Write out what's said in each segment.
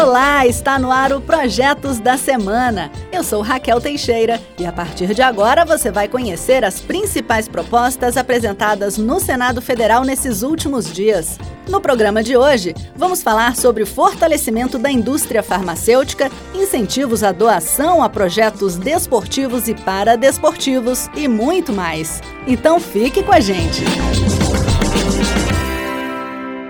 Olá, está no ar o Projetos da Semana. Eu sou Raquel Teixeira e a partir de agora você vai conhecer as principais propostas apresentadas no Senado Federal nesses últimos dias. No programa de hoje, vamos falar sobre o fortalecimento da indústria farmacêutica, incentivos à doação a projetos desportivos e paradesportivos e muito mais. Então fique com a gente!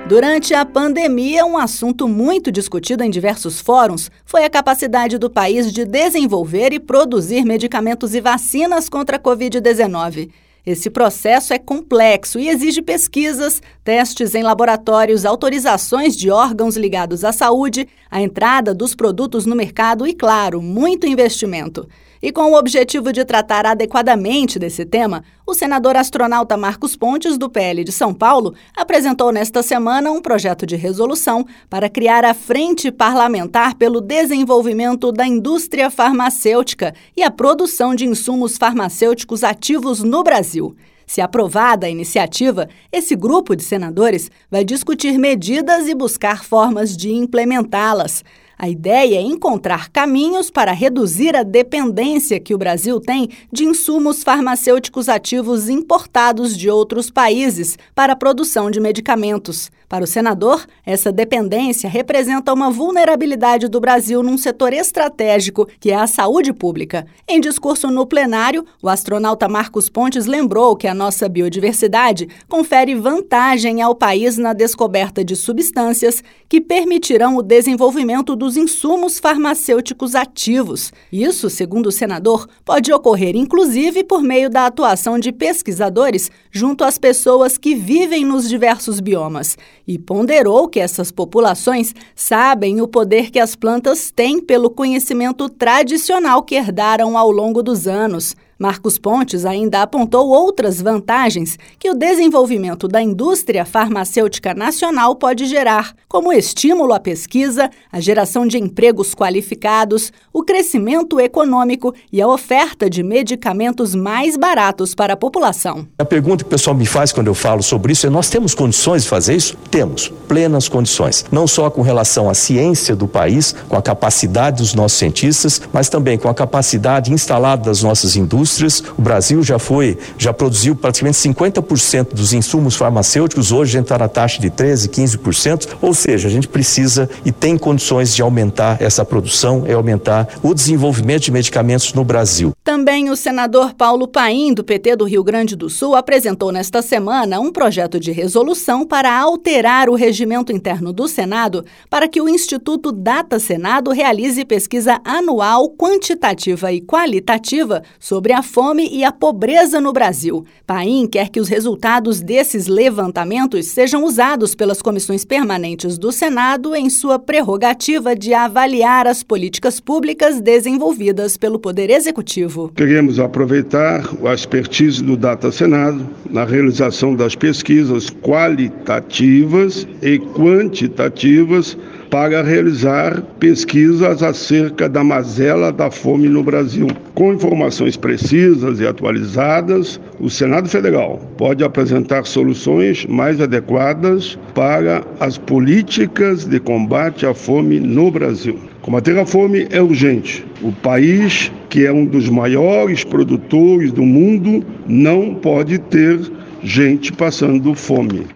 Durante a pandemia, um assunto muito discutido em diversos fóruns foi a capacidade do país de desenvolver e produzir medicamentos e vacinas contra a Covid-19. Esse processo é complexo e exige pesquisas, testes em laboratórios, autorizações de órgãos ligados à saúde, a entrada dos produtos no mercado e, claro, muito investimento. E com o objetivo de tratar adequadamente desse tema, o senador astronauta Marcos Pontes, do PL de São Paulo, apresentou nesta semana um projeto de resolução para criar a Frente Parlamentar pelo Desenvolvimento da Indústria Farmacêutica e a Produção de Insumos Farmacêuticos Ativos no Brasil. Se aprovada a iniciativa, esse grupo de senadores vai discutir medidas e buscar formas de implementá-las. A ideia é encontrar caminhos para reduzir a dependência que o Brasil tem de insumos farmacêuticos ativos importados de outros países para a produção de medicamentos. Para o senador, essa dependência representa uma vulnerabilidade do Brasil num setor estratégico, que é a saúde pública. Em discurso no plenário, o astronauta Marcos Pontes lembrou que a nossa biodiversidade confere vantagem ao país na descoberta de substâncias que permitirão o desenvolvimento dos insumos farmacêuticos ativos. Isso, segundo o senador, pode ocorrer inclusive por meio da atuação de pesquisadores junto às pessoas que vivem nos diversos biomas e ponderou que essas populações sabem o poder que as plantas têm pelo conhecimento tradicional que herdaram ao longo dos anos. Marcos Pontes ainda apontou outras vantagens que o desenvolvimento da indústria farmacêutica nacional pode gerar, como estímulo à pesquisa, a geração de empregos qualificados, o crescimento econômico e a oferta de medicamentos mais baratos para a população. A pergunta que o pessoal me faz quando eu falo sobre isso é: nós temos condições de fazer isso? Temos, plenas condições. Não só com relação à ciência do país, com a capacidade dos nossos cientistas, mas também com a capacidade instalada das nossas indústrias indústrias. O Brasil já foi, já produziu praticamente 50% dos insumos farmacêuticos, hoje a gente está na taxa de 13%, 15%, ou seja, a gente precisa e tem condições de aumentar essa produção e aumentar o desenvolvimento de medicamentos no Brasil. Também o senador Paulo Paim, do PT do Rio Grande do Sul, apresentou nesta semana um projeto de resolução para alterar o regimento interno do Senado para que o Instituto Data Senado realize pesquisa anual quantitativa e qualitativa sobre a a fome e a pobreza no Brasil. Paim quer que os resultados desses levantamentos sejam usados pelas comissões permanentes do Senado em sua prerrogativa de avaliar as políticas públicas desenvolvidas pelo Poder Executivo. Queremos aproveitar a expertise do Data Senado na realização das pesquisas qualitativas e quantitativas para realizar pesquisas acerca da mazela da fome no Brasil. Com informações precisas e atualizadas, o Senado Federal pode apresentar soluções mais adequadas para as políticas de combate à fome no Brasil. Combater a fome é urgente. O país, que é um dos maiores produtores do mundo, não pode ter gente passando fome.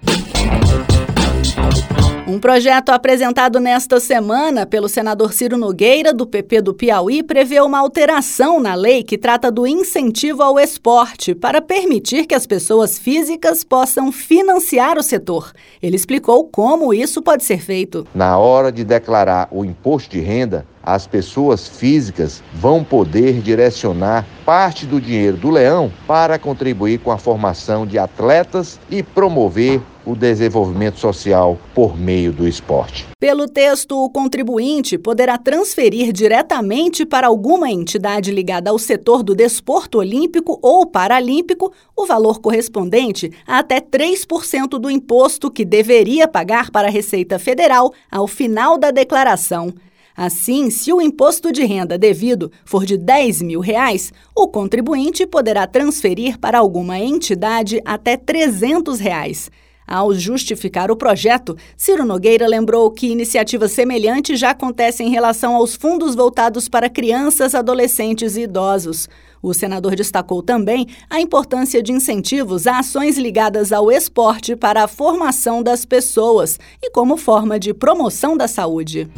Um projeto apresentado nesta semana pelo senador Ciro Nogueira, do PP do Piauí, prevê uma alteração na lei que trata do incentivo ao esporte para permitir que as pessoas físicas possam financiar o setor. Ele explicou como isso pode ser feito. Na hora de declarar o imposto de renda, as pessoas físicas vão poder direcionar parte do dinheiro do leão para contribuir com a formação de atletas e promover o desenvolvimento social por meio do esporte. Pelo texto, o contribuinte poderá transferir diretamente para alguma entidade ligada ao setor do desporto olímpico ou paralímpico o valor correspondente a até 3% do imposto que deveria pagar para a Receita Federal ao final da declaração. Assim, se o imposto de renda devido for de 10 mil reais, o contribuinte poderá transferir para alguma entidade até 300 reais. Ao justificar o projeto, Ciro Nogueira lembrou que iniciativas semelhantes já acontecem em relação aos fundos voltados para crianças, adolescentes e idosos. O senador destacou também a importância de incentivos a ações ligadas ao esporte para a formação das pessoas e como forma de promoção da saúde.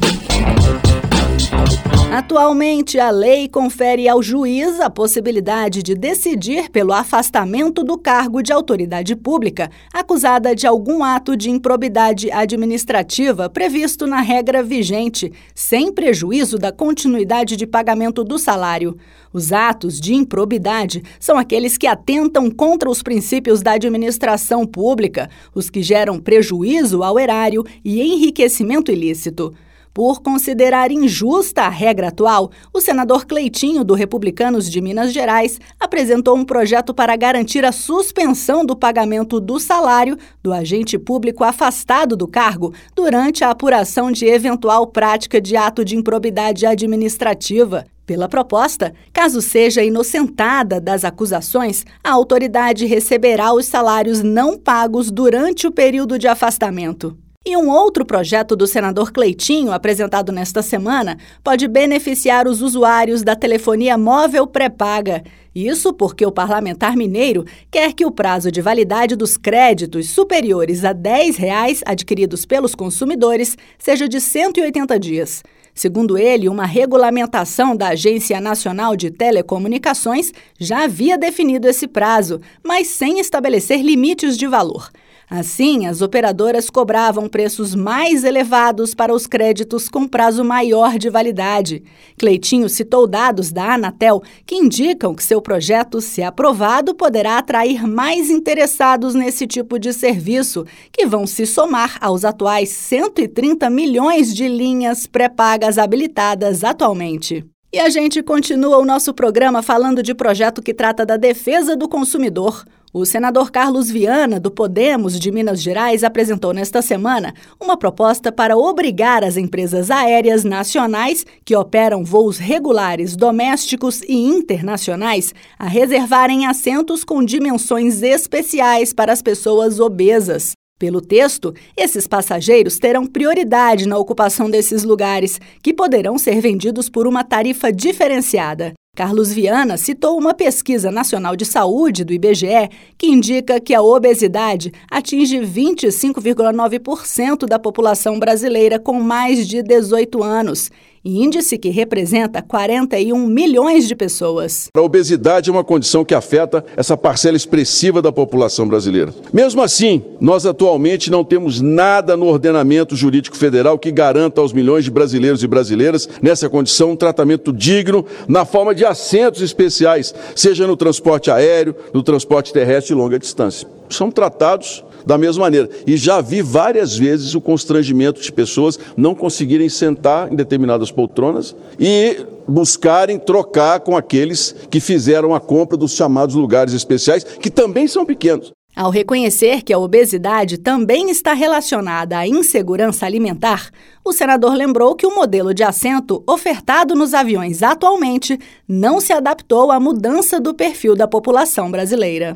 Atualmente, a lei confere ao juiz a possibilidade de decidir pelo afastamento do cargo de autoridade pública acusada de algum ato de improbidade administrativa previsto na regra vigente, sem prejuízo da continuidade de pagamento do salário. Os atos de improbidade são aqueles que atentam contra os princípios da administração pública, os que geram prejuízo ao erário e enriquecimento ilícito. Por considerar injusta a regra atual, o senador Cleitinho, do Republicanos de Minas Gerais, apresentou um projeto para garantir a suspensão do pagamento do salário do agente público afastado do cargo durante a apuração de eventual prática de ato de improbidade administrativa. Pela proposta, caso seja inocentada das acusações, a autoridade receberá os salários não pagos durante o período de afastamento. E um outro projeto do senador Cleitinho, apresentado nesta semana, pode beneficiar os usuários da telefonia móvel pré-paga. Isso porque o parlamentar mineiro quer que o prazo de validade dos créditos superiores a 10 reais adquiridos pelos consumidores seja de 180 dias. Segundo ele, uma regulamentação da Agência Nacional de Telecomunicações já havia definido esse prazo, mas sem estabelecer limites de valor. Assim, as operadoras cobravam preços mais elevados para os créditos com prazo maior de validade. Cleitinho citou dados da Anatel que indicam que seu projeto, se aprovado, poderá atrair mais interessados nesse tipo de serviço, que vão se somar aos atuais 130 milhões de linhas pré-pagas habilitadas atualmente. E a gente continua o nosso programa falando de projeto que trata da defesa do consumidor. O senador Carlos Viana, do Podemos de Minas Gerais, apresentou nesta semana uma proposta para obrigar as empresas aéreas nacionais que operam voos regulares, domésticos e internacionais a reservarem assentos com dimensões especiais para as pessoas obesas. Pelo texto, esses passageiros terão prioridade na ocupação desses lugares, que poderão ser vendidos por uma tarifa diferenciada. Carlos Viana citou uma pesquisa nacional de saúde do IBGE que indica que a obesidade atinge 25,9% da população brasileira com mais de 18 anos índice que representa 41 milhões de pessoas. A obesidade é uma condição que afeta essa parcela expressiva da população brasileira. Mesmo assim, nós atualmente não temos nada no ordenamento jurídico federal que garanta aos milhões de brasileiros e brasileiras nessa condição um tratamento digno na forma de assentos especiais, seja no transporte aéreo, no transporte terrestre de longa distância. São tratados da mesma maneira. E já vi várias vezes o constrangimento de pessoas não conseguirem sentar em determinadas poltronas e buscarem trocar com aqueles que fizeram a compra dos chamados lugares especiais, que também são pequenos. Ao reconhecer que a obesidade também está relacionada à insegurança alimentar, o senador lembrou que o modelo de assento ofertado nos aviões atualmente não se adaptou à mudança do perfil da população brasileira.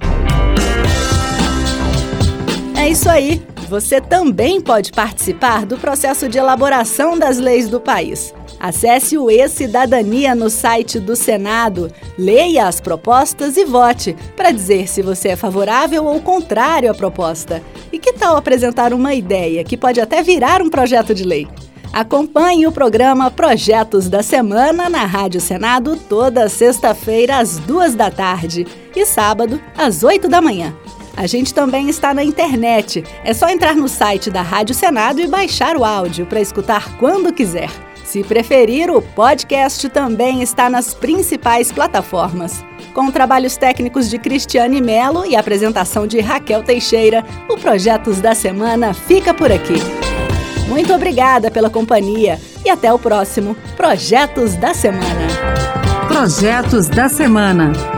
É isso aí! Você também pode participar do processo de elaboração das leis do país. Acesse o E-Cidadania no site do Senado, leia as propostas e vote para dizer se você é favorável ou contrário à proposta. E que tal apresentar uma ideia que pode até virar um projeto de lei? Acompanhe o programa Projetos da Semana na Rádio Senado toda sexta-feira às duas da tarde e sábado às oito da manhã. A gente também está na internet. É só entrar no site da Rádio Senado e baixar o áudio para escutar quando quiser. Se preferir, o podcast também está nas principais plataformas. Com trabalhos técnicos de Cristiane Melo e apresentação de Raquel Teixeira, o Projetos da Semana fica por aqui. Muito obrigada pela companhia e até o próximo Projetos da Semana. Projetos da Semana.